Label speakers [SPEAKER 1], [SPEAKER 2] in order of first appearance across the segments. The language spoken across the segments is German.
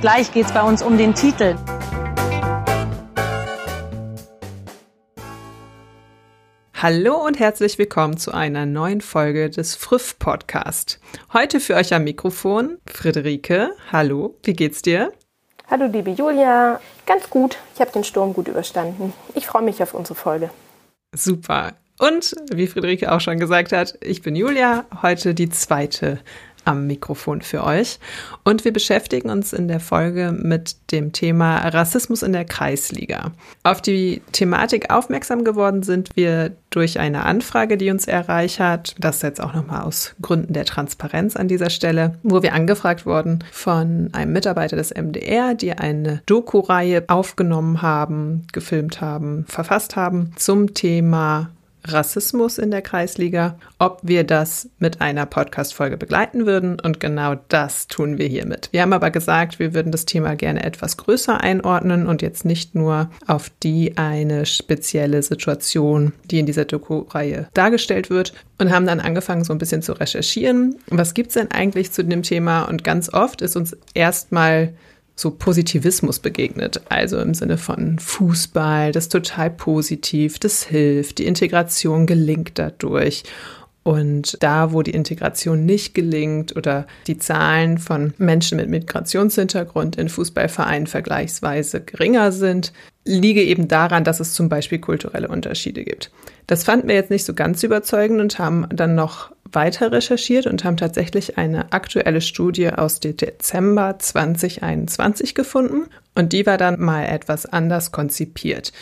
[SPEAKER 1] Gleich geht es bei uns um den Titel.
[SPEAKER 2] Hallo und herzlich willkommen zu einer neuen Folge des Früff Podcast. Heute für euch am Mikrofon Friederike. Hallo, wie geht's dir?
[SPEAKER 3] Hallo liebe Julia, ganz gut. Ich habe den Sturm gut überstanden. Ich freue mich auf unsere Folge.
[SPEAKER 2] Super. Und wie Friederike auch schon gesagt hat, ich bin Julia, heute die zweite am Mikrofon für euch. Und wir beschäftigen uns in der Folge mit dem Thema Rassismus in der Kreisliga. Auf die Thematik aufmerksam geworden sind wir durch eine Anfrage, die uns erreicht hat. Das jetzt auch nochmal aus Gründen der Transparenz an dieser Stelle, wo wir angefragt wurden von einem Mitarbeiter des MDR, die eine Doku-Reihe aufgenommen haben, gefilmt haben, verfasst haben zum Thema Rassismus in der Kreisliga, ob wir das mit einer Podcast-Folge begleiten würden. Und genau das tun wir hiermit. Wir haben aber gesagt, wir würden das Thema gerne etwas größer einordnen und jetzt nicht nur auf die eine spezielle Situation, die in dieser Doku-Reihe dargestellt wird. Und haben dann angefangen, so ein bisschen zu recherchieren. Was gibt es denn eigentlich zu dem Thema? Und ganz oft ist uns erstmal so Positivismus begegnet. Also im Sinne von Fußball, das ist total positiv, das hilft, die Integration gelingt dadurch. Und da, wo die Integration nicht gelingt oder die Zahlen von Menschen mit Migrationshintergrund in Fußballvereinen vergleichsweise geringer sind, liege eben daran, dass es zum Beispiel kulturelle Unterschiede gibt. Das fanden wir jetzt nicht so ganz überzeugend und haben dann noch weiter recherchiert und haben tatsächlich eine aktuelle Studie aus Dezember 2021 gefunden und die war dann mal etwas anders konzipiert.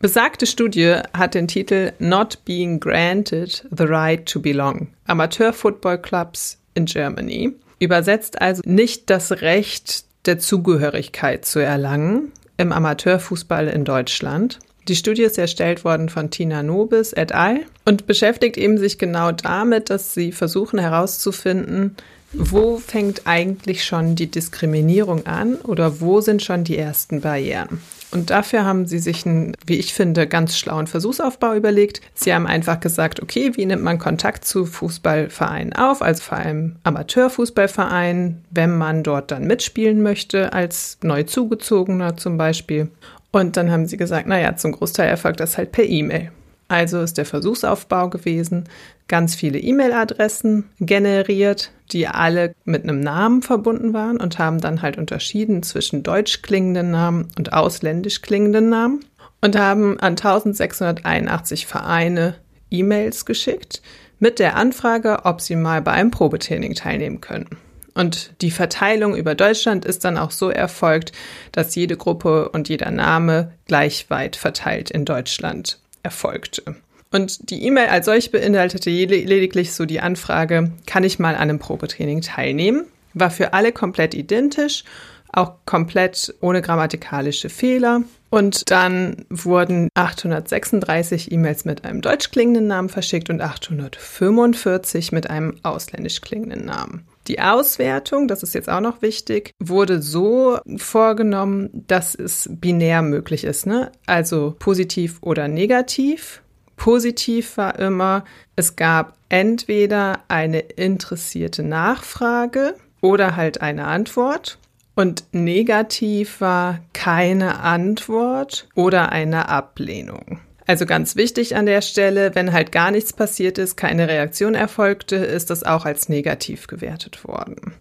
[SPEAKER 2] Besagte Studie hat den Titel Not Being Granted the Right to Belong. Amateur Football Clubs in Germany. Übersetzt also nicht das Recht der Zugehörigkeit zu erlangen im Amateurfußball in Deutschland. Die Studie ist erstellt worden von Tina Nobis et al. und beschäftigt eben sich genau damit, dass sie versuchen herauszufinden, wo fängt eigentlich schon die Diskriminierung an oder wo sind schon die ersten Barrieren? Und dafür haben sie sich einen, wie ich finde, ganz schlauen Versuchsaufbau überlegt. Sie haben einfach gesagt, okay, wie nimmt man Kontakt zu Fußballvereinen auf, also vor allem Amateurfußballvereinen, wenn man dort dann mitspielen möchte, als neu zugezogener zum Beispiel. Und dann haben sie gesagt, naja, zum Großteil erfolgt das halt per E-Mail. Also ist der Versuchsaufbau gewesen, ganz viele E-Mail-Adressen generiert, die alle mit einem Namen verbunden waren und haben dann halt unterschieden zwischen deutsch klingenden Namen und ausländisch klingenden Namen und haben an 1681 Vereine E-Mails geschickt mit der Anfrage, ob sie mal bei einem Probetraining teilnehmen können. Und die Verteilung über Deutschland ist dann auch so erfolgt, dass jede Gruppe und jeder Name gleich weit verteilt in Deutschland erfolgte. Und die E-Mail als solch beinhaltete lediglich so die Anfrage, kann ich mal an einem Probetraining teilnehmen? War für alle komplett identisch, auch komplett ohne grammatikalische Fehler. Und dann wurden 836 E-Mails mit einem deutsch klingenden Namen verschickt und 845 mit einem ausländisch klingenden Namen. Die Auswertung, das ist jetzt auch noch wichtig, wurde so vorgenommen, dass es binär möglich ist, ne? Also positiv oder negativ. Positiv war immer, es gab entweder eine interessierte Nachfrage oder halt eine Antwort. Und negativ war keine Antwort oder eine Ablehnung. Also ganz wichtig an der Stelle, wenn halt gar nichts passiert ist, keine Reaktion erfolgte, ist das auch als negativ gewertet worden.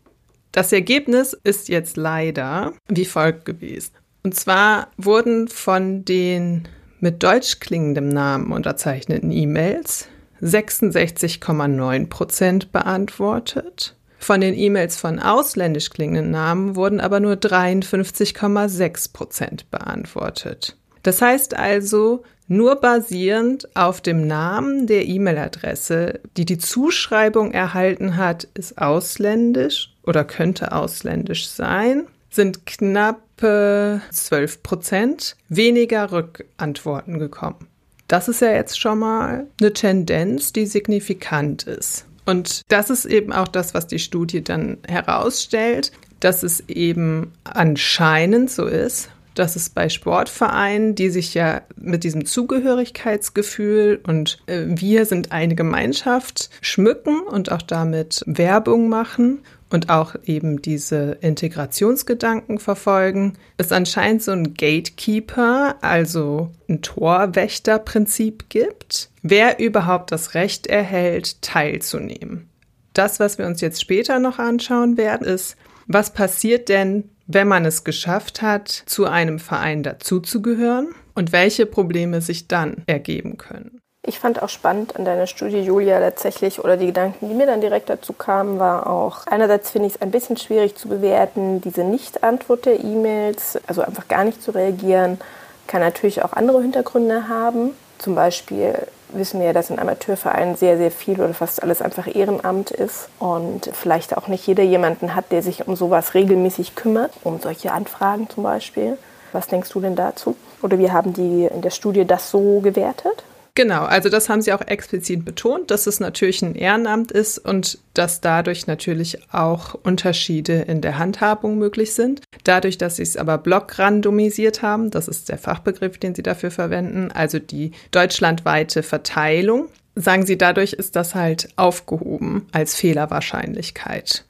[SPEAKER 2] Das Ergebnis ist jetzt leider wie folgt gewesen. Und zwar wurden von den mit deutsch klingendem Namen unterzeichneten E-Mails 66,9 Prozent beantwortet. Von den E-Mails von ausländisch klingenden Namen wurden aber nur 53,6 Prozent beantwortet. Das heißt also, nur basierend auf dem Namen der E-Mail-Adresse, die die Zuschreibung erhalten hat, ist ausländisch oder könnte ausländisch sein, sind knappe 12 Prozent weniger Rückantworten gekommen. Das ist ja jetzt schon mal eine Tendenz, die signifikant ist. Und das ist eben auch das, was die Studie dann herausstellt, dass es eben anscheinend so ist, dass es bei Sportvereinen, die sich ja mit diesem Zugehörigkeitsgefühl und äh, wir sind eine Gemeinschaft schmücken und auch damit Werbung machen und auch eben diese Integrationsgedanken verfolgen, es anscheinend so ein Gatekeeper, also ein Torwächterprinzip gibt, wer überhaupt das Recht erhält, teilzunehmen. Das, was wir uns jetzt später noch anschauen werden, ist, was passiert denn, wenn man es geschafft hat, zu einem Verein dazuzugehören und welche Probleme sich dann ergeben können?
[SPEAKER 3] Ich fand auch spannend an deiner Studie, Julia, tatsächlich, oder die Gedanken, die mir dann direkt dazu kamen, war auch, einerseits finde ich es ein bisschen schwierig zu bewerten, diese Nicht-Antwort der E-Mails, also einfach gar nicht zu reagieren, kann natürlich auch andere Hintergründe haben. Zum Beispiel wissen wir ja, dass in Amateurvereinen sehr, sehr viel oder fast alles einfach Ehrenamt ist und vielleicht auch nicht jeder jemanden hat, der sich um sowas regelmäßig kümmert, um solche Anfragen zum Beispiel. Was denkst du denn dazu? Oder wie haben die in der Studie das so gewertet?
[SPEAKER 2] Genau, also das haben sie auch explizit betont, dass es natürlich ein Ehrenamt ist und dass dadurch natürlich auch Unterschiede in der Handhabung möglich sind. Dadurch, dass sie es aber blockrandomisiert haben, das ist der Fachbegriff, den sie dafür verwenden, also die deutschlandweite Verteilung, sagen sie, dadurch ist das halt aufgehoben als Fehlerwahrscheinlichkeit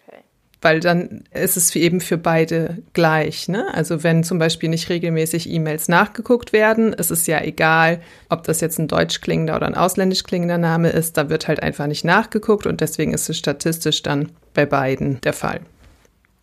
[SPEAKER 2] weil dann ist es eben für beide gleich. Ne? Also wenn zum Beispiel nicht regelmäßig E-Mails nachgeguckt werden, ist es ja egal, ob das jetzt ein deutsch klingender oder ein ausländisch klingender Name ist, da wird halt einfach nicht nachgeguckt und deswegen ist es statistisch dann bei beiden der Fall.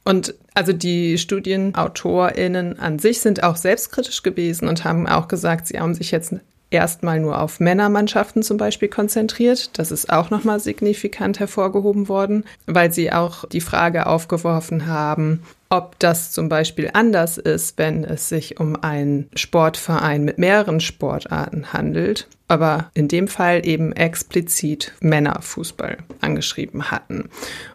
[SPEAKER 2] Und also die StudienautorInnen an sich sind auch selbstkritisch gewesen und haben auch gesagt, sie haben sich jetzt erstmal nur auf Männermannschaften zum Beispiel konzentriert. Das ist auch nochmal signifikant hervorgehoben worden, weil sie auch die Frage aufgeworfen haben, ob das zum Beispiel anders ist, wenn es sich um einen Sportverein mit mehreren Sportarten handelt, aber in dem Fall eben explizit Männerfußball angeschrieben hatten.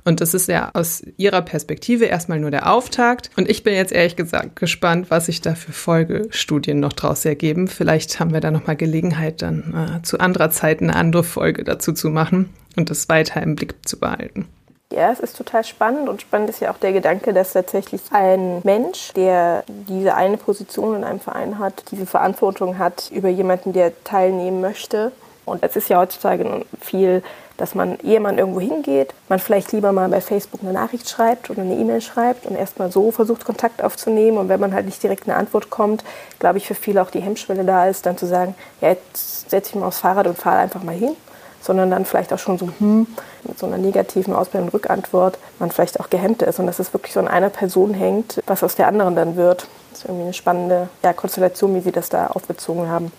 [SPEAKER 2] Und das ist ja aus ihrer Perspektive erstmal nur der Auftakt. Und ich bin jetzt ehrlich gesagt gespannt, was sich da für Folgestudien noch draus ergeben. Vielleicht haben wir da nochmal Gelegenheit, dann äh, zu anderer Zeit eine andere Folge dazu zu machen und das weiter im Blick zu behalten.
[SPEAKER 3] Ja, es ist total spannend und spannend ist ja auch der Gedanke, dass tatsächlich ein Mensch, der diese eine Position in einem Verein hat, diese Verantwortung hat über jemanden, der teilnehmen möchte. Und es ist ja heutzutage viel, dass man, ehe man irgendwo hingeht, man vielleicht lieber mal bei Facebook eine Nachricht schreibt oder eine E-Mail schreibt und erstmal so versucht, Kontakt aufzunehmen. Und wenn man halt nicht direkt eine Antwort kommt, glaube ich, für viele auch die Hemmschwelle da ist, dann zu sagen, ja, jetzt setze ich mal aufs Fahrrad und fahre einfach mal hin sondern dann vielleicht auch schon so hm, mit so einer negativen Ausbildung und Rückantwort man vielleicht auch gehemmt ist und dass es wirklich so an einer Person hängt, was aus der anderen dann wird. Das ist irgendwie eine spannende ja, Konstellation, wie Sie das da aufgezogen haben.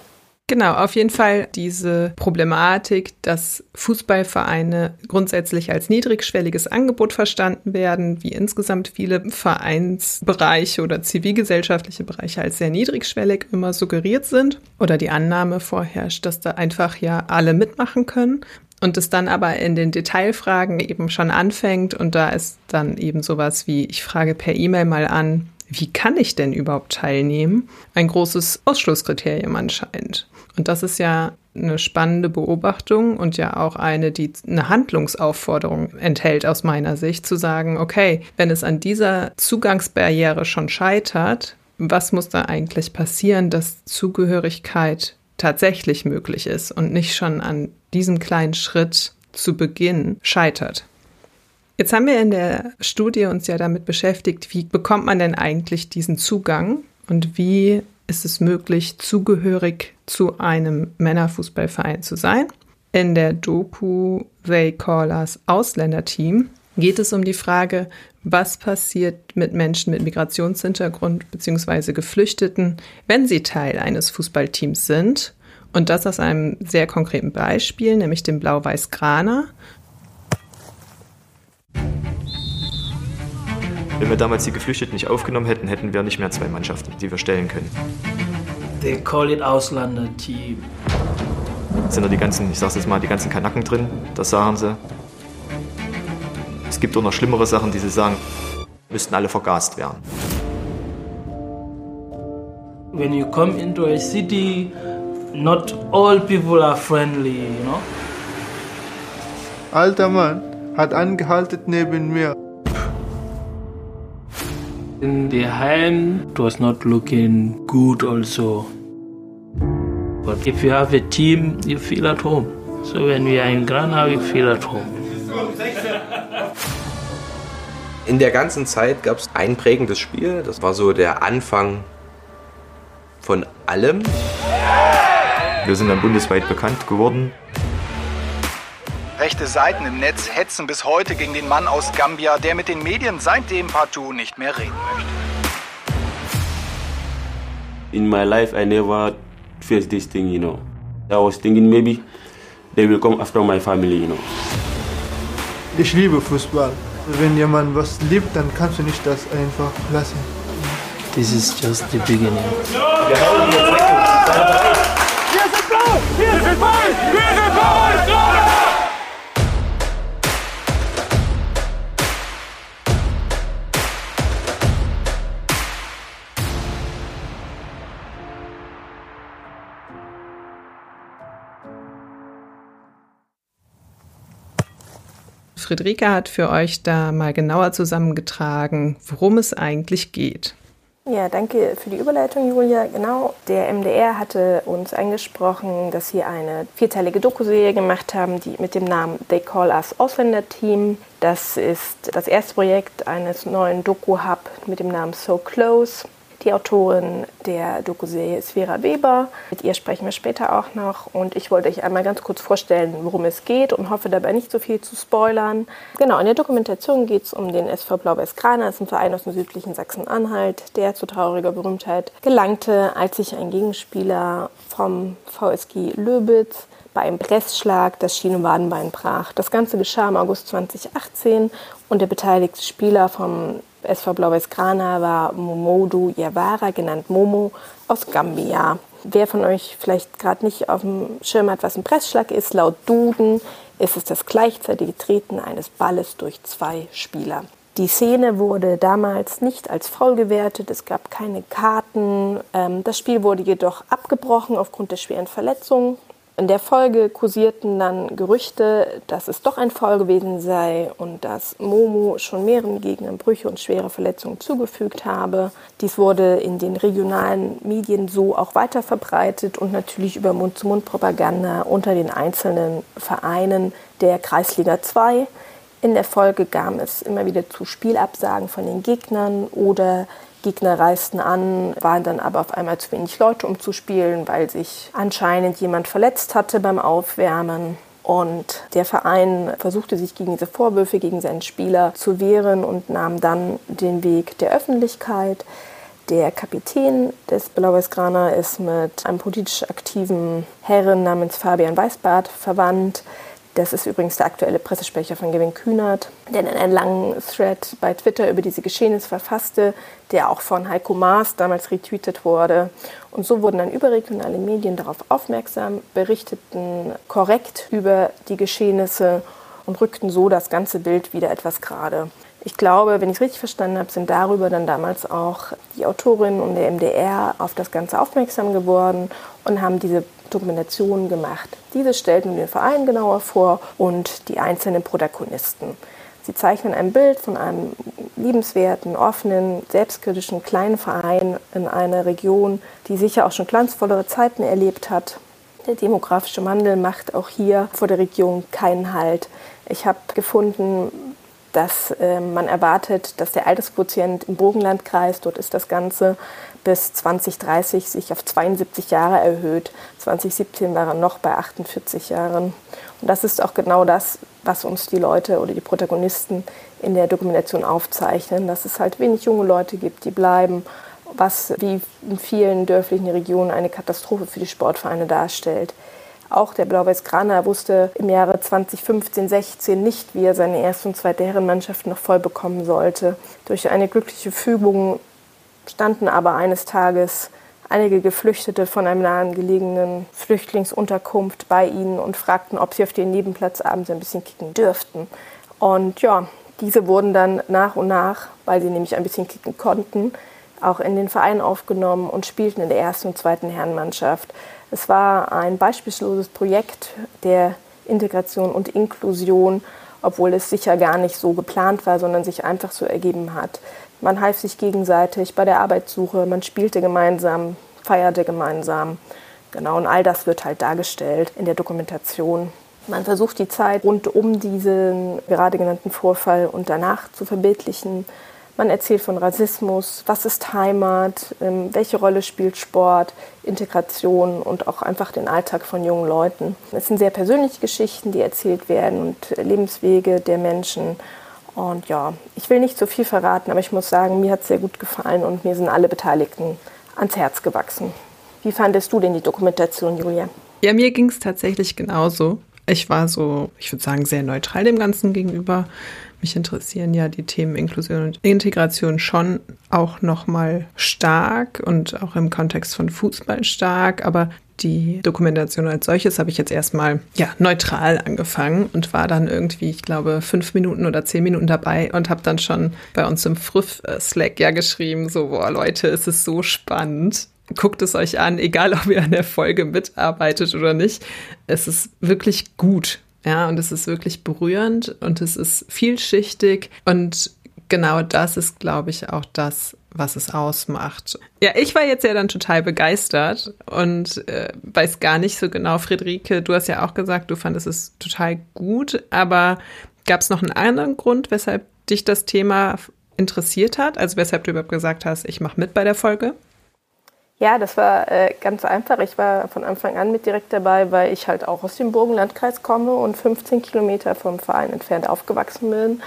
[SPEAKER 2] Genau, auf jeden Fall diese Problematik, dass Fußballvereine grundsätzlich als niedrigschwelliges Angebot verstanden werden, wie insgesamt viele Vereinsbereiche oder zivilgesellschaftliche Bereiche als sehr niedrigschwellig immer suggeriert sind oder die Annahme vorherrscht, dass da einfach ja alle mitmachen können und es dann aber in den Detailfragen eben schon anfängt und da ist dann eben sowas wie, ich frage per E-Mail mal an, wie kann ich denn überhaupt teilnehmen, ein großes Ausschlusskriterium anscheinend. Und das ist ja eine spannende Beobachtung und ja auch eine, die eine Handlungsaufforderung enthält aus meiner Sicht, zu sagen, okay, wenn es an dieser Zugangsbarriere schon scheitert, was muss da eigentlich passieren, dass Zugehörigkeit tatsächlich möglich ist und nicht schon an diesem kleinen Schritt zu Beginn scheitert? Jetzt haben wir in der Studie uns ja damit beschäftigt, wie bekommt man denn eigentlich diesen Zugang und wie ist es möglich, zugehörig zu einem Männerfußballverein zu sein. In der Doku They Call Us Ausländerteam geht es um die Frage, was passiert mit Menschen mit Migrationshintergrund bzw. Geflüchteten, wenn sie Teil eines Fußballteams sind. Und das aus einem sehr konkreten Beispiel, nämlich dem Blau-Weiß-Graner.
[SPEAKER 4] Wenn wir damals die Geflüchteten nicht aufgenommen hätten, hätten wir nicht mehr zwei Mannschaften, die wir stellen können. They call it Ausländer-Team.
[SPEAKER 5] Sind da die ganzen, ich sag's jetzt mal, die ganzen Kanaken drin, das sagen sie. Es gibt auch noch schlimmere Sachen, die sie sagen, müssten alle vergast werden.
[SPEAKER 4] When you come into a city, not all people are friendly, you know.
[SPEAKER 6] Alter Mann hat angehalten neben mir.
[SPEAKER 4] In the home, it was not looking good also. But if you have a team, you feel at home. So when we are in Granada, we feel at home.
[SPEAKER 7] In der ganzen Zeit gab es ein prägendes Spiel. Das war so der Anfang von allem.
[SPEAKER 5] Wir sind dann bundesweit bekannt geworden.
[SPEAKER 8] Rechte Seiten im Netz hetzen bis heute gegen den Mann aus Gambia, der mit den Medien seitdem partout nicht mehr reden möchte.
[SPEAKER 9] In my life, I never faced this thing, you know. I was thinking maybe they will come after my family, you know.
[SPEAKER 6] Ich liebe Fußball. Wenn jemand was liebt, dann kannst du nicht das einfach lassen.
[SPEAKER 4] This is just the beginning.
[SPEAKER 10] Wir sind blau! Wir sind weiß! Wir sind blau!
[SPEAKER 2] Friederike hat für euch da mal genauer zusammengetragen, worum es eigentlich geht.
[SPEAKER 3] Ja, danke für die Überleitung, Julia. Genau, der MDR hatte uns angesprochen, dass sie eine vierteilige Dokuserie gemacht haben, die mit dem Namen They Call Us Ausländer Team. Das ist das erste Projekt eines neuen Doku-Hub mit dem Namen So Close. Die Autorin der Dokuserie ist Vera Weber. Mit ihr sprechen wir später auch noch. Und ich wollte euch einmal ganz kurz vorstellen, worum es geht und hoffe dabei nicht so viel zu spoilern. Genau, in der Dokumentation geht es um den SV Blau-Weiß Grana. Das ist ein Verein aus dem südlichen Sachsen-Anhalt, der zu trauriger Berühmtheit gelangte, als sich ein Gegenspieler vom VSG Löbitz bei einem Pressschlag das Schienenwadenbein brach. Das Ganze geschah im August 2018 und der beteiligte Spieler vom SV Blau-Weiß Grana war Momodu Yawara, genannt Momo, aus Gambia. Wer von euch vielleicht gerade nicht auf dem Schirm hat, was ein Pressschlag ist, laut Duden ist es das gleichzeitige Treten eines Balles durch zwei Spieler. Die Szene wurde damals nicht als faul gewertet, es gab keine Karten. Ähm, das Spiel wurde jedoch abgebrochen aufgrund der schweren Verletzungen in der Folge kursierten dann Gerüchte, dass es doch ein Foul gewesen sei und dass Momo schon mehreren Gegnern Brüche und schwere Verletzungen zugefügt habe. Dies wurde in den regionalen Medien so auch weiter verbreitet und natürlich über Mund-zu-Mund-Propaganda unter den einzelnen Vereinen der Kreisliga 2. In der Folge kam es immer wieder zu Spielabsagen von den Gegnern oder Gegner reisten an, waren dann aber auf einmal zu wenig Leute, um zu spielen, weil sich anscheinend jemand verletzt hatte beim Aufwärmen. Und der Verein versuchte sich gegen diese Vorwürfe gegen seinen Spieler zu wehren und nahm dann den Weg der Öffentlichkeit. Der Kapitän des Blau-Weiß Grana ist mit einem politisch aktiven Herren namens Fabian Weißbart verwandt. Das ist übrigens der aktuelle Pressesprecher von Gavin Kühnert, der in einen langen Thread bei Twitter über diese Geschehnisse verfasste, der auch von Heiko Maas damals retweetet wurde. Und so wurden dann überregionale Medien darauf aufmerksam, berichteten korrekt über die Geschehnisse und rückten so das ganze Bild wieder etwas gerade. Ich glaube, wenn ich es richtig verstanden habe, sind darüber dann damals auch die Autorinnen und der MDR auf das Ganze aufmerksam geworden und haben diese Dokumentationen gemacht. Diese stellten den Verein genauer vor und die einzelnen Protagonisten. Sie zeichnen ein Bild von einem liebenswerten, offenen, selbstkritischen kleinen Verein in einer Region, die sicher auch schon glanzvollere Zeiten erlebt hat. Der demografische Wandel macht auch hier vor der Region keinen Halt. Ich habe gefunden, dass äh, man erwartet, dass der Altersquotient im Burgenlandkreis, dort ist das Ganze bis 2030 sich auf 72 Jahre erhöht. 2017 war er noch bei 48 Jahren. Und das ist auch genau das, was uns die Leute oder die Protagonisten in der Dokumentation aufzeichnen, dass es halt wenig junge Leute gibt, die bleiben, was wie in vielen dörflichen Regionen eine Katastrophe für die Sportvereine darstellt. Auch der Blau-Weiß-Grana wusste im Jahre 2015, 16 nicht, wie er seine erste und zweite Herrenmannschaft noch voll bekommen sollte. Durch eine glückliche Fügung standen aber eines Tages einige Geflüchtete von einem nahegelegenen Flüchtlingsunterkunft bei ihnen und fragten, ob sie auf den Nebenplatz abends ein bisschen kicken dürften. Und ja, diese wurden dann nach und nach, weil sie nämlich ein bisschen kicken konnten, auch in den Verein aufgenommen und spielten in der ersten und zweiten Herrenmannschaft. Es war ein beispielloses Projekt der Integration und Inklusion, obwohl es sicher gar nicht so geplant war, sondern sich einfach so ergeben hat. Man half sich gegenseitig bei der Arbeitssuche, man spielte gemeinsam, feierte gemeinsam. Genau, und all das wird halt dargestellt in der Dokumentation. Man versucht die Zeit rund um diesen gerade genannten Vorfall und danach zu verbildlichen. Man erzählt von Rassismus, was ist Heimat, ähm, welche Rolle spielt Sport, Integration und auch einfach den Alltag von jungen Leuten. Es sind sehr persönliche Geschichten, die erzählt werden und Lebenswege der Menschen. Und ja, ich will nicht zu viel verraten, aber ich muss sagen, mir hat es sehr gut gefallen und mir sind alle Beteiligten ans Herz gewachsen. Wie fandest du denn die Dokumentation, Julia?
[SPEAKER 2] Ja, mir ging es tatsächlich genauso. Ich war so, ich würde sagen, sehr neutral dem Ganzen gegenüber. Mich interessieren ja die Themen Inklusion und Integration schon auch nochmal stark und auch im Kontext von Fußball stark, aber die Dokumentation als solches habe ich jetzt erstmal ja neutral angefangen und war dann irgendwie, ich glaube, fünf Minuten oder zehn Minuten dabei und habe dann schon bei uns im Früff Slack ja geschrieben, so boah Leute, es ist so spannend. Guckt es euch an, egal ob ihr an der Folge mitarbeitet oder nicht. Es ist wirklich gut. Ja, und es ist wirklich berührend und es ist vielschichtig und genau das ist, glaube ich, auch das, was es ausmacht. Ja, ich war jetzt ja dann total begeistert und äh, weiß gar nicht so genau, Friederike, du hast ja auch gesagt, du fandest es total gut, aber gab es noch einen anderen Grund, weshalb dich das Thema interessiert hat? Also weshalb du überhaupt gesagt hast, ich mache mit bei der Folge?
[SPEAKER 3] Ja, das war äh, ganz einfach. Ich war von Anfang an mit direkt dabei, weil ich halt auch aus dem Burgenlandkreis komme und 15 Kilometer vom Verein entfernt aufgewachsen bin.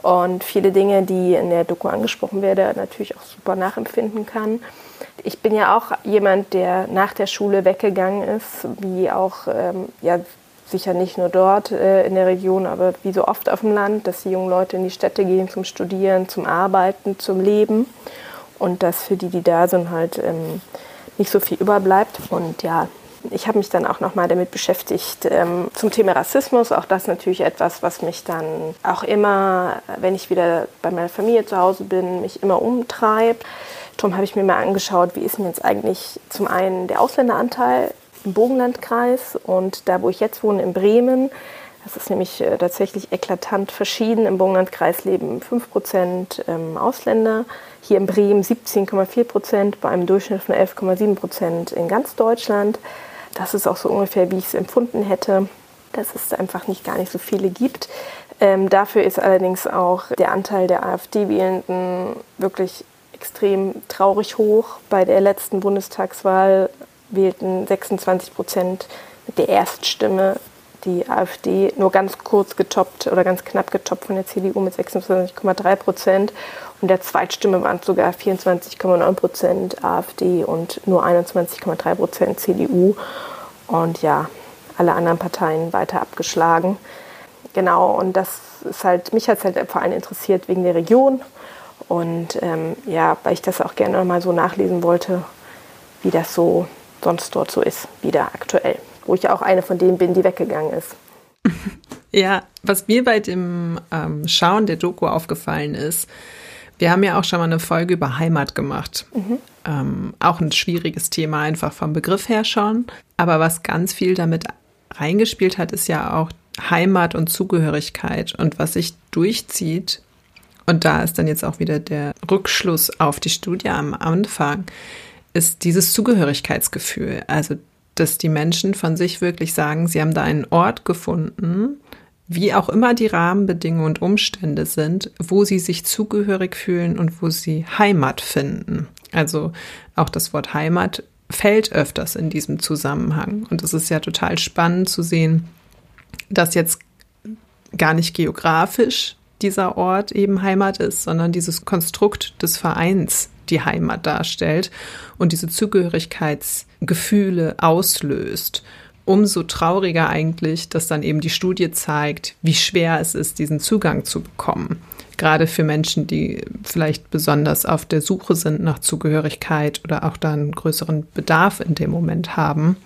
[SPEAKER 3] Und viele Dinge, die in der Doku angesprochen werden, natürlich auch super nachempfinden kann. Ich bin ja auch jemand, der nach der Schule weggegangen ist, wie auch, ähm, ja, sicher nicht nur dort äh, in der Region, aber wie so oft auf dem Land, dass die jungen Leute in die Städte gehen zum Studieren, zum Arbeiten, zum Leben und dass für die, die da sind, halt ähm, nicht so viel überbleibt. Und ja, ich habe mich dann auch nochmal damit beschäftigt ähm, zum Thema Rassismus. Auch das natürlich etwas, was mich dann auch immer, wenn ich wieder bei meiner Familie zu Hause bin, mich immer umtreibt. Darum habe ich mir mal angeschaut, wie ist denn jetzt eigentlich zum einen der Ausländeranteil im Bogenlandkreis und da, wo ich jetzt wohne, in Bremen. Das ist nämlich äh, tatsächlich eklatant verschieden. Im Bogenlandkreis leben 5% ähm, Ausländer, hier in Bremen 17,4 Prozent, bei einem Durchschnitt von 11,7 Prozent in ganz Deutschland. Das ist auch so ungefähr, wie ich es empfunden hätte, dass es einfach nicht gar nicht so viele gibt. Ähm, dafür ist allerdings auch der Anteil der AfD-Wählenden wirklich extrem traurig hoch. Bei der letzten Bundestagswahl wählten 26 Prozent mit der Erststimme die AfD nur ganz kurz getoppt oder ganz knapp getoppt von der CDU mit 26,3 Prozent. Und der Zweitstimme waren sogar 24,9 Prozent AfD und nur 21,3 Prozent CDU. Und ja, alle anderen Parteien weiter abgeschlagen. Genau, und das ist halt, mich hat es halt vor allem interessiert wegen der Region. Und ähm, ja, weil ich das auch gerne mal so nachlesen wollte, wie das so sonst dort so ist, wieder aktuell. Wo ich auch eine von denen bin, die weggegangen ist.
[SPEAKER 2] Ja, was mir bei dem ähm, Schauen der Doku aufgefallen ist, wir haben ja auch schon mal eine Folge über Heimat gemacht. Mhm. Ähm, auch ein schwieriges Thema, einfach vom Begriff her schon. Aber was ganz viel damit reingespielt hat, ist ja auch Heimat und Zugehörigkeit. Und was sich durchzieht, und da ist dann jetzt auch wieder der Rückschluss auf die Studie am Anfang, ist dieses Zugehörigkeitsgefühl. Also, dass die Menschen von sich wirklich sagen, sie haben da einen Ort gefunden, wie auch immer die Rahmenbedingungen und Umstände sind, wo sie sich zugehörig fühlen und wo sie Heimat finden. Also auch das Wort Heimat fällt öfters in diesem Zusammenhang. Und es ist ja total spannend zu sehen, dass jetzt gar nicht geografisch dieser Ort eben Heimat ist, sondern dieses Konstrukt des Vereins die Heimat darstellt und diese Zugehörigkeitsgefühle auslöst umso trauriger eigentlich, dass dann eben die Studie zeigt, wie schwer es ist, diesen Zugang zu bekommen. gerade für Menschen, die vielleicht besonders auf der Suche sind nach Zugehörigkeit oder auch da einen größeren Bedarf in dem Moment haben.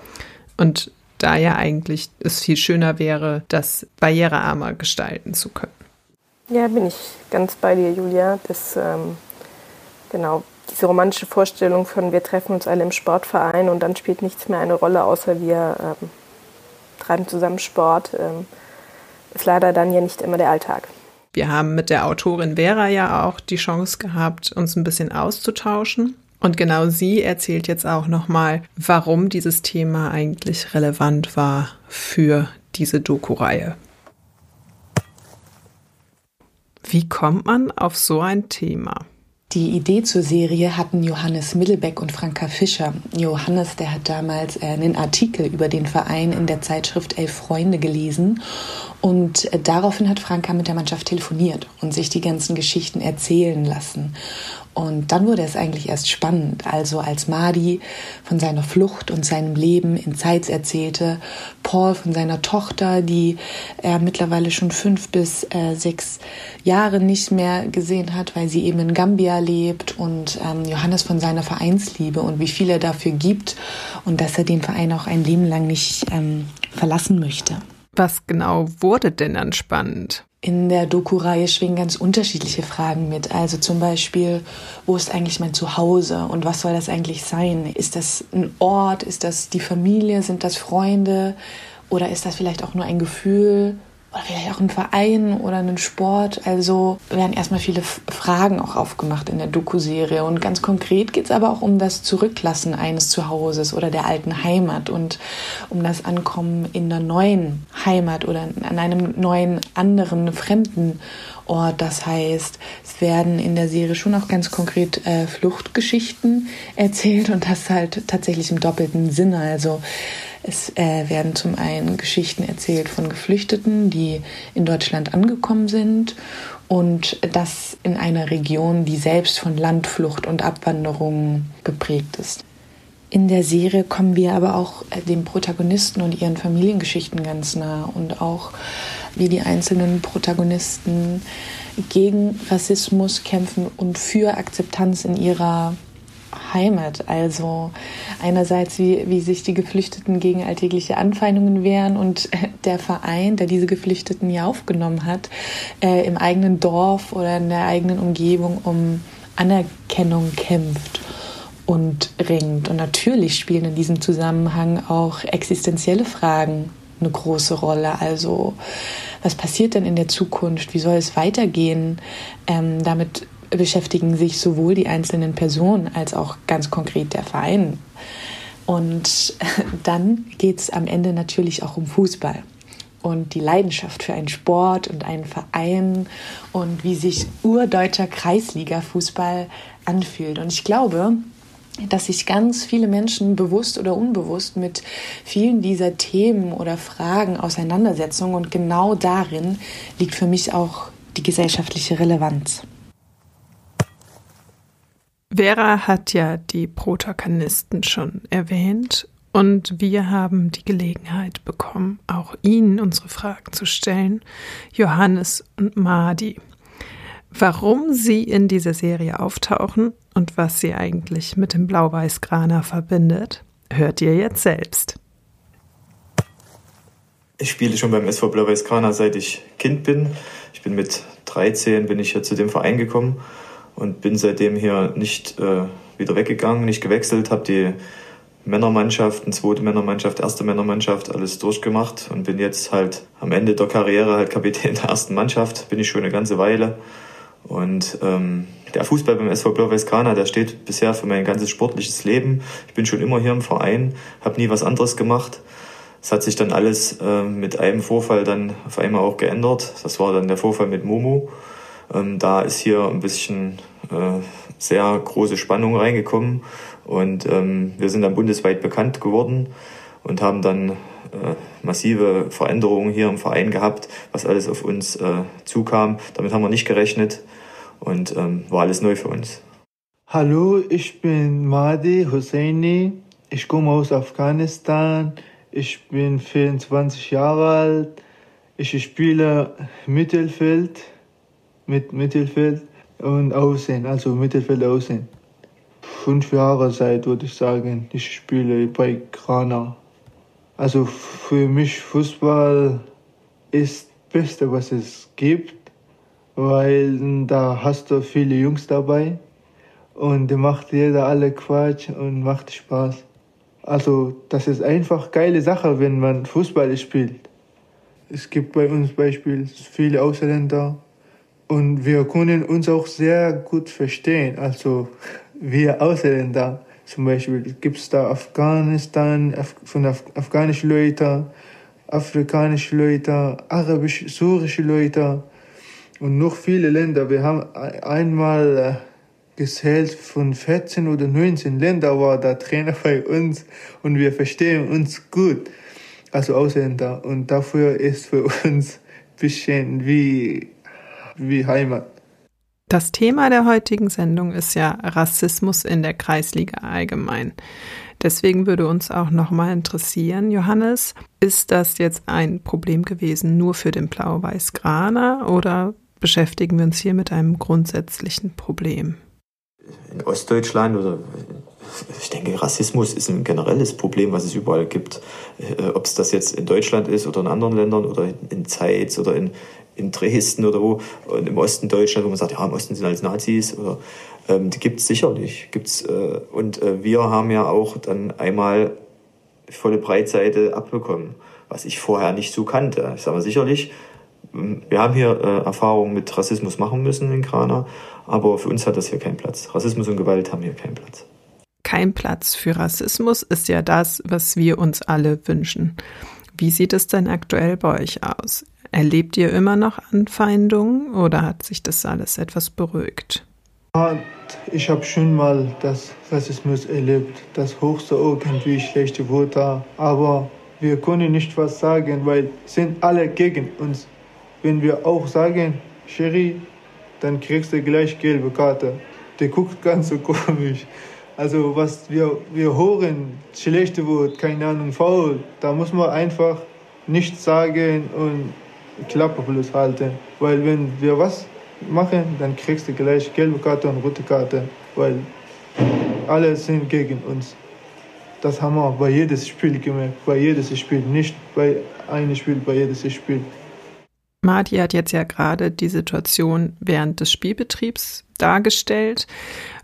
[SPEAKER 2] Und da ja eigentlich es viel schöner wäre, das barrierearmer gestalten zu können.
[SPEAKER 3] Ja, bin ich ganz bei dir, Julia. Das, ähm, genau, diese romantische Vorstellung von wir treffen uns alle im Sportverein und dann spielt nichts mehr eine Rolle, außer wir ähm, treiben zusammen Sport, ähm, ist leider dann ja nicht immer der Alltag.
[SPEAKER 2] Wir haben mit der Autorin Vera ja auch die Chance gehabt, uns ein bisschen auszutauschen. Und genau sie erzählt jetzt auch nochmal, warum dieses Thema eigentlich relevant war für diese Doku-Reihe. Wie kommt man auf so ein Thema?
[SPEAKER 11] Die Idee zur Serie hatten Johannes Mittelbeck und Franka Fischer. Johannes, der hat damals äh, einen Artikel über den Verein in der Zeitschrift Elf Freunde gelesen und äh, daraufhin hat Franka mit der Mannschaft telefoniert und sich die ganzen Geschichten erzählen lassen. Und dann wurde es eigentlich erst spannend. Also als Madi von seiner Flucht und seinem Leben in Zeitz erzählte, Paul von seiner Tochter, die er mittlerweile schon fünf bis äh, sechs Jahre nicht mehr gesehen hat, weil sie eben in Gambia lebt und ähm, Johannes von seiner Vereinsliebe und wie viel er dafür gibt und dass er den Verein auch ein Leben lang nicht ähm, verlassen möchte.
[SPEAKER 2] Was genau wurde denn dann spannend?
[SPEAKER 11] In der Doku-Reihe schwingen ganz unterschiedliche Fragen mit. Also zum Beispiel, wo ist eigentlich mein Zuhause und was soll das eigentlich sein? Ist das ein Ort? Ist das die Familie? Sind das Freunde? Oder ist das vielleicht auch nur ein Gefühl? Oder vielleicht auch ein Verein oder einen Sport. Also werden erstmal viele Fragen auch aufgemacht in der Doku-Serie. Und ganz konkret geht es aber auch um das Zurücklassen eines Zuhauses oder der alten Heimat und um das Ankommen in der neuen Heimat oder an einem neuen, anderen, fremden Ort. Das heißt, es werden in der Serie schon auch ganz konkret äh, Fluchtgeschichten erzählt und das halt tatsächlich im doppelten Sinne. Also es äh, werden zum einen Geschichten erzählt von Geflüchteten, die in Deutschland angekommen sind und das in einer Region, die selbst von Landflucht und Abwanderung geprägt ist. In der Serie kommen wir aber auch äh, den Protagonisten und ihren Familiengeschichten ganz nah und auch wie die einzelnen Protagonisten gegen Rassismus kämpfen und für Akzeptanz in ihrer Heimat. Also einerseits, wie, wie sich die Geflüchteten gegen alltägliche Anfeindungen wehren und der Verein, der diese Geflüchteten ja aufgenommen hat, äh, im eigenen Dorf oder in der eigenen Umgebung um Anerkennung kämpft und ringt. Und natürlich spielen in diesem Zusammenhang auch existenzielle Fragen eine große Rolle. Also was passiert denn in der Zukunft? Wie soll es weitergehen? Ähm, damit beschäftigen sich sowohl die einzelnen Personen als auch ganz konkret der Verein. Und dann geht es am Ende natürlich auch um Fußball und die Leidenschaft für einen Sport und einen Verein und wie sich urdeutscher Kreisliga-Fußball anfühlt. Und ich glaube, dass sich ganz viele Menschen bewusst oder unbewusst mit vielen dieser Themen oder Fragen auseinandersetzen. Und genau darin liegt für mich auch die gesellschaftliche Relevanz.
[SPEAKER 2] Vera hat ja die Protagonisten schon erwähnt und wir haben die Gelegenheit bekommen, auch ihnen unsere Fragen zu stellen, Johannes und Madi. Warum sie in dieser Serie auftauchen und was sie eigentlich mit dem Blau-Weiß-Grana verbindet, hört ihr jetzt selbst.
[SPEAKER 5] Ich spiele schon beim SV Blau-Weiß-Grana seit ich Kind bin. Ich bin mit 13 bin ich hier zu dem Verein gekommen und bin seitdem hier nicht äh, wieder weggegangen, nicht gewechselt, habe die Männermannschaft, eine zweite Männermannschaft, erste Männermannschaft, alles durchgemacht und bin jetzt halt am Ende der Karriere halt Kapitän der ersten Mannschaft, bin ich schon eine ganze Weile. Und ähm, der Fußball beim SV Blau-Weiß Kana, der steht bisher für mein ganzes sportliches Leben. Ich bin schon immer hier im Verein, habe nie was anderes gemacht. Es hat sich dann alles äh, mit einem Vorfall dann auf einmal auch geändert. Das war dann der Vorfall mit Momo. Ähm, da ist hier ein bisschen äh, sehr große Spannung reingekommen und ähm, wir sind dann bundesweit bekannt geworden und haben dann äh, massive Veränderungen hier im Verein gehabt, was alles auf uns äh, zukam. Damit haben wir nicht gerechnet und ähm, war alles neu für uns.
[SPEAKER 6] Hallo, ich bin Mahdi Hosseini. Ich komme aus Afghanistan. Ich bin 24 Jahre alt. Ich spiele Mittelfeld mit Mittelfeld und Aussehen, also Mittelfeld Aussehen. Fünf Jahre seit, würde ich sagen, ich spiele bei Grana. Also für mich Fußball ist das Beste, was es gibt, weil da hast du viele Jungs dabei und da macht jeder alle Quatsch und macht Spaß. Also das ist einfach geile Sache, wenn man Fußball spielt. Es gibt bei uns beispielsweise viele Ausländer und wir können uns auch sehr gut verstehen. Also wir Ausländer zum Beispiel gibt es da Afghanistan, von Af afghanischen Leuten, afrikanische Leute, arabisch, syrische Leute und noch viele Länder. Wir haben einmal äh, gezählt von 14 oder 19 Ländern war der Trainer bei uns und wir verstehen uns gut, also Ausländer. Und dafür ist für uns ein bisschen wie, wie Heimat.
[SPEAKER 2] Das Thema der heutigen Sendung ist ja Rassismus in der Kreisliga allgemein. Deswegen würde uns auch nochmal interessieren, Johannes, ist das jetzt ein Problem gewesen nur für den Blau-Weiß-Graner oder beschäftigen wir uns hier mit einem grundsätzlichen Problem?
[SPEAKER 5] In Ostdeutschland oder ich denke, Rassismus ist ein generelles Problem, was es überall gibt. Äh, Ob es das jetzt in Deutschland ist oder in anderen Ländern oder in Zeitz oder in, in Dresden oder wo und im Osten Deutschland, wo man sagt, ja, im Osten sind alles Nazis oder ähm, die gibt es sicherlich. Gibt's, äh, und äh, wir haben ja auch dann einmal volle Breitseite abbekommen, was ich vorher nicht so kannte. Ich sage mal sicherlich, wir haben hier äh, Erfahrungen mit Rassismus machen müssen in Krana, aber für uns hat das hier keinen Platz. Rassismus und Gewalt haben hier keinen Platz.
[SPEAKER 2] Kein Platz für Rassismus ist ja das, was wir uns alle wünschen. Wie sieht es denn aktuell bei euch aus? Erlebt ihr immer noch Anfeindungen oder hat sich das alles etwas beruhigt?
[SPEAKER 6] Ich habe schon mal das Rassismus erlebt, das höchste irgendwie schlechte Worte, aber wir können nicht was sagen, weil sind alle gegen uns. Wenn wir auch sagen, Sherry, dann kriegst du gleich gelbe Karte. Der guckt ganz so komisch. Also was wir, wir hören, schlechte Wort, keine Ahnung, faul, da muss man einfach nichts sagen und Klappe bloß halten. Weil wenn wir was machen, dann kriegst du gleich gelbe Karte und rote Karte, weil alle sind gegen uns. Das haben wir bei jedes Spiel gemerkt, bei jedes Spiel, nicht bei einem Spiel, bei jedes Spiel.
[SPEAKER 2] Marti hat jetzt ja gerade die Situation während des Spielbetriebs dargestellt.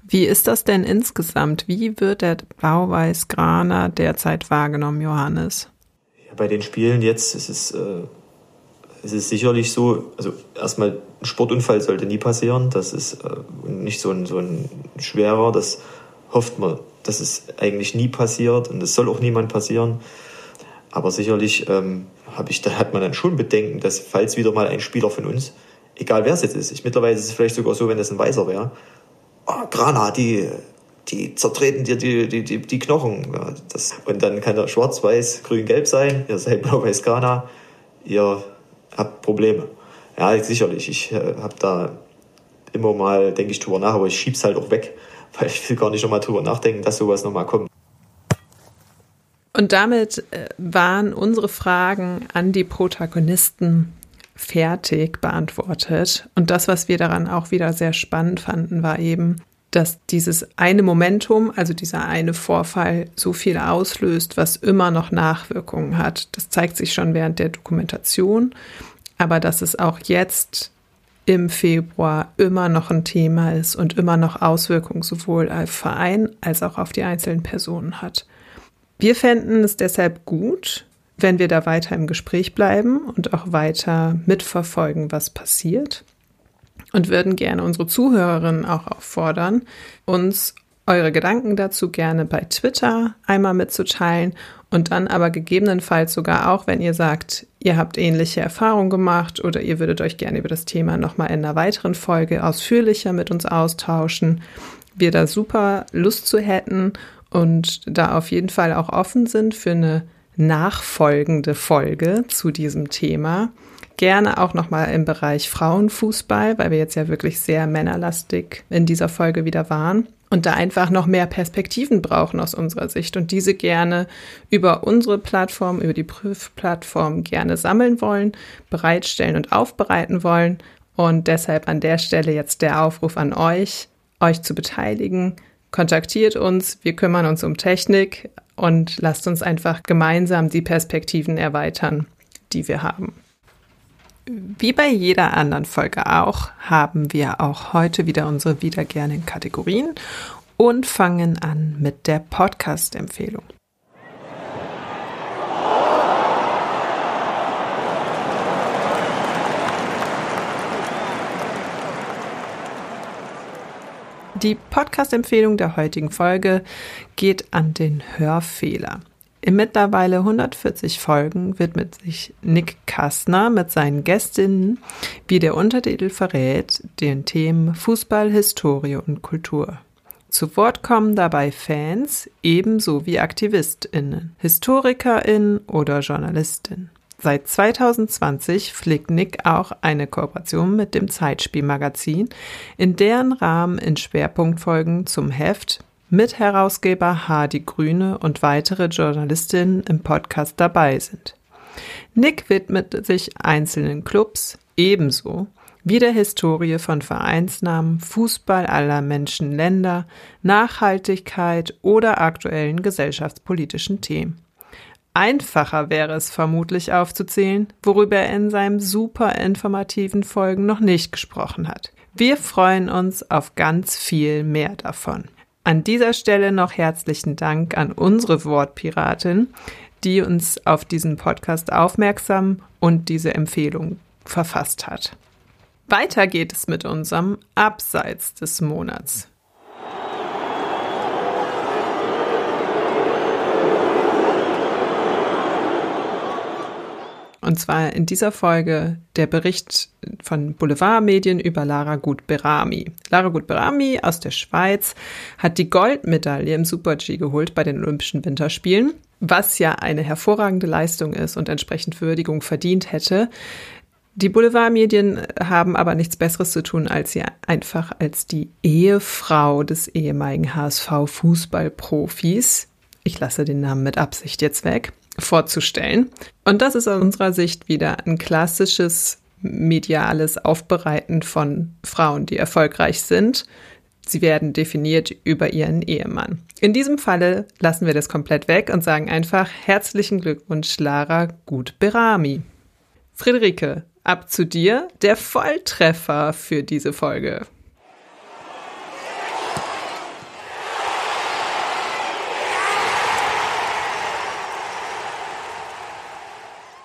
[SPEAKER 2] Wie ist das denn insgesamt? Wie wird der Blau-Weiß-Graner derzeit wahrgenommen, Johannes?
[SPEAKER 5] Ja, bei den Spielen jetzt ist es, äh, ist es sicherlich so, also erstmal ein Sportunfall sollte nie passieren. Das ist äh, nicht so ein, so ein schwerer, das hofft man, dass es eigentlich nie passiert und es soll auch niemand passieren. Aber sicherlich ähm, ich, da hat man dann schon Bedenken, dass falls wieder mal ein Spieler von uns, egal wer es jetzt ist, ich, mittlerweile ist es vielleicht sogar so, wenn das ein Weißer wäre, oh, Grana, die, die zertreten dir die, die, die, die Knochen. Ja, das, und dann kann er schwarz, weiß, grün, gelb sein, ihr seid blau-weiß Grana, ihr habt Probleme. Ja, sicherlich, ich äh, habe da immer mal, denke ich, drüber nach, aber ich schieb's halt auch weg, weil ich will gar nicht nochmal drüber nachdenken, dass sowas nochmal kommt.
[SPEAKER 2] Und damit äh, waren unsere Fragen an die Protagonisten fertig beantwortet. Und das, was wir daran auch wieder sehr spannend fanden, war eben, dass dieses eine Momentum, also dieser eine Vorfall, so viel auslöst, was immer noch Nachwirkungen hat. Das zeigt sich schon während der Dokumentation, aber dass es auch jetzt im Februar immer noch ein Thema ist und immer noch Auswirkungen sowohl auf Verein als auch auf die einzelnen Personen hat. Wir fänden es deshalb gut, wenn wir da weiter im Gespräch bleiben und auch weiter mitverfolgen, was passiert. Und würden gerne unsere Zuhörerinnen auch auffordern, uns eure Gedanken dazu gerne bei Twitter einmal mitzuteilen und dann aber gegebenenfalls sogar auch, wenn ihr sagt, ihr habt ähnliche Erfahrungen gemacht oder ihr würdet euch gerne über das Thema nochmal in einer weiteren Folge ausführlicher mit uns austauschen, wir da super Lust zu hätten und da auf jeden Fall auch offen sind für eine nachfolgende Folge zu diesem Thema. Gerne auch nochmal im Bereich Frauenfußball, weil wir jetzt ja wirklich sehr männerlastig in dieser Folge wieder waren und da einfach noch mehr Perspektiven brauchen aus unserer Sicht und diese gerne über unsere Plattform, über die Prüfplattform gerne sammeln wollen, bereitstellen und aufbereiten wollen Und deshalb an der Stelle jetzt der Aufruf an euch, euch zu beteiligen. Kontaktiert uns, wir kümmern uns um Technik und lasst uns einfach gemeinsam die Perspektiven erweitern, die wir haben. Wie bei jeder anderen Folge auch, haben wir auch heute wieder unsere wiederkehrenden Kategorien und fangen an mit der Podcast-Empfehlung. Die Podcast-Empfehlung der heutigen Folge geht an den Hörfehler. In mittlerweile 140 Folgen widmet sich Nick Kastner mit seinen Gästinnen, wie der Untertitel verrät, den Themen Fußball, Historie und Kultur. Zu Wort kommen dabei Fans ebenso wie AktivistInnen, HistorikerInnen oder JournalistInnen. Seit 2020 pflegt Nick auch eine Kooperation mit dem Zeitspielmagazin, in deren Rahmen in Schwerpunktfolgen zum Heft Mitherausgeber Hardy Grüne und weitere Journalistinnen im Podcast dabei sind. Nick widmet sich einzelnen Clubs ebenso wie der Historie von Vereinsnamen, Fußball aller Menschen, Länder, Nachhaltigkeit oder aktuellen gesellschaftspolitischen Themen. Einfacher wäre es vermutlich aufzuzählen, worüber er in seinem super informativen Folgen noch nicht gesprochen hat. Wir freuen uns auf ganz viel mehr davon. An dieser Stelle noch herzlichen Dank an unsere Wortpiratin, die uns auf diesen Podcast aufmerksam und diese Empfehlung verfasst hat. Weiter geht es mit unserem Abseits des Monats. Und zwar in dieser Folge der Bericht von Boulevardmedien über Lara Gut-Berami. Lara Gut-Berami aus der Schweiz hat die Goldmedaille im Super-G geholt bei den Olympischen Winterspielen, was ja eine hervorragende Leistung ist und entsprechend Würdigung verdient hätte. Die Boulevardmedien haben aber nichts Besseres zu tun, als sie einfach als die Ehefrau des ehemaligen HSV-Fußballprofis, ich lasse den Namen mit Absicht jetzt weg, vorzustellen. Und das ist aus unserer Sicht wieder ein klassisches mediales Aufbereiten von Frauen, die erfolgreich sind. Sie werden definiert über ihren Ehemann. In diesem Falle lassen wir das komplett weg und sagen einfach herzlichen Glückwunsch, Lara Gut-Berami. Friederike, ab zu dir, der Volltreffer für diese Folge.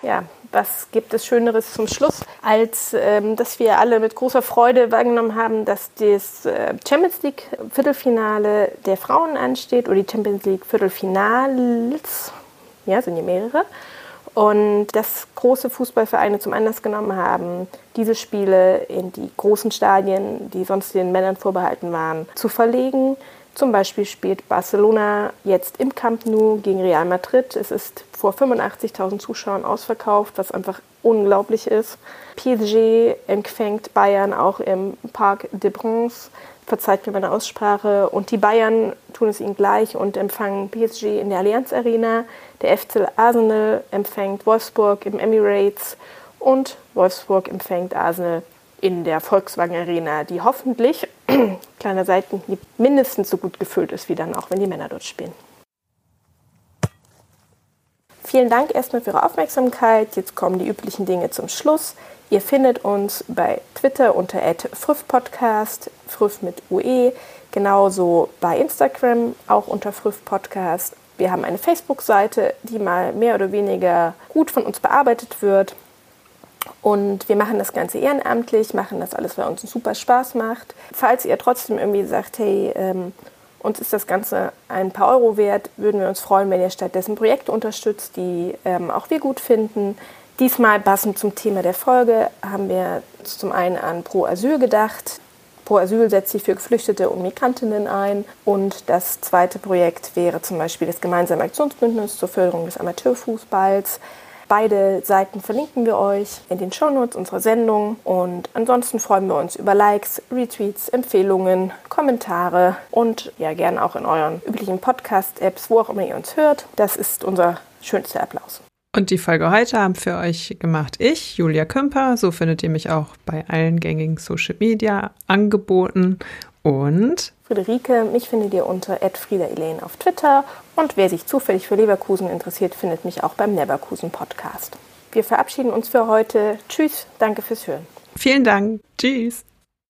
[SPEAKER 3] Ja, was gibt es Schöneres zum Schluss, als ähm, dass wir alle mit großer Freude wahrgenommen haben, dass das äh, Champions League Viertelfinale der Frauen ansteht oder die Champions League Viertelfinals, ja, sind ja mehrere. Und dass große Fußballvereine zum Anlass genommen haben, diese Spiele in die großen Stadien, die sonst den Männern vorbehalten waren, zu verlegen zum Beispiel spielt Barcelona jetzt im Camp Nou gegen Real Madrid. Es ist vor 85.000 Zuschauern ausverkauft, was einfach unglaublich ist. PSG empfängt Bayern auch im Parc de Bronze. Verzeiht mir meine Aussprache. Und die Bayern tun es ihnen gleich und empfangen PSG in der Allianz Arena. Der FC Arsenal empfängt Wolfsburg im Emirates und Wolfsburg empfängt Arsenal in der Volkswagen Arena, die hoffentlich, kleiner Seitenhieb, mindestens so gut gefüllt ist wie dann auch, wenn die Männer dort spielen. Vielen Dank erstmal für Ihre Aufmerksamkeit. Jetzt kommen die üblichen Dinge zum Schluss. Ihr findet uns bei Twitter unter früffpodcast, früff mit UE, genauso bei Instagram auch unter früffpodcast. Wir haben eine Facebook-Seite, die mal mehr oder weniger gut von uns bearbeitet wird. Und wir machen das Ganze ehrenamtlich, machen das alles, weil uns super Spaß macht. Falls ihr trotzdem irgendwie sagt, hey, ähm, uns ist das Ganze ein paar Euro wert, würden wir uns freuen, wenn ihr stattdessen Projekte unterstützt, die ähm, auch wir gut finden. Diesmal passend zum Thema der Folge haben wir zum einen an Pro Asyl gedacht. Pro Asyl setzt sich für Geflüchtete und Migrantinnen ein. Und das zweite Projekt wäre zum Beispiel das gemeinsame Aktionsbündnis zur Förderung des Amateurfußballs. Beide Seiten verlinken wir euch in den Shownotes unserer Sendung. Und ansonsten freuen wir uns über Likes, Retweets, Empfehlungen, Kommentare und ja gern auch in euren üblichen Podcast-Apps, wo auch immer ihr uns hört. Das ist unser schönster Applaus.
[SPEAKER 2] Und die Folge heute haben für euch gemacht ich, Julia Kümper. So findet ihr mich auch bei allen gängigen Social Media Angeboten. Und
[SPEAKER 3] Friederike, mich findet ihr unter @frieda_elaine auf Twitter. Und wer sich zufällig für Leverkusen interessiert, findet mich auch beim Leverkusen Podcast. Wir verabschieden uns für heute. Tschüss, danke fürs Hören.
[SPEAKER 2] Vielen Dank. Tschüss.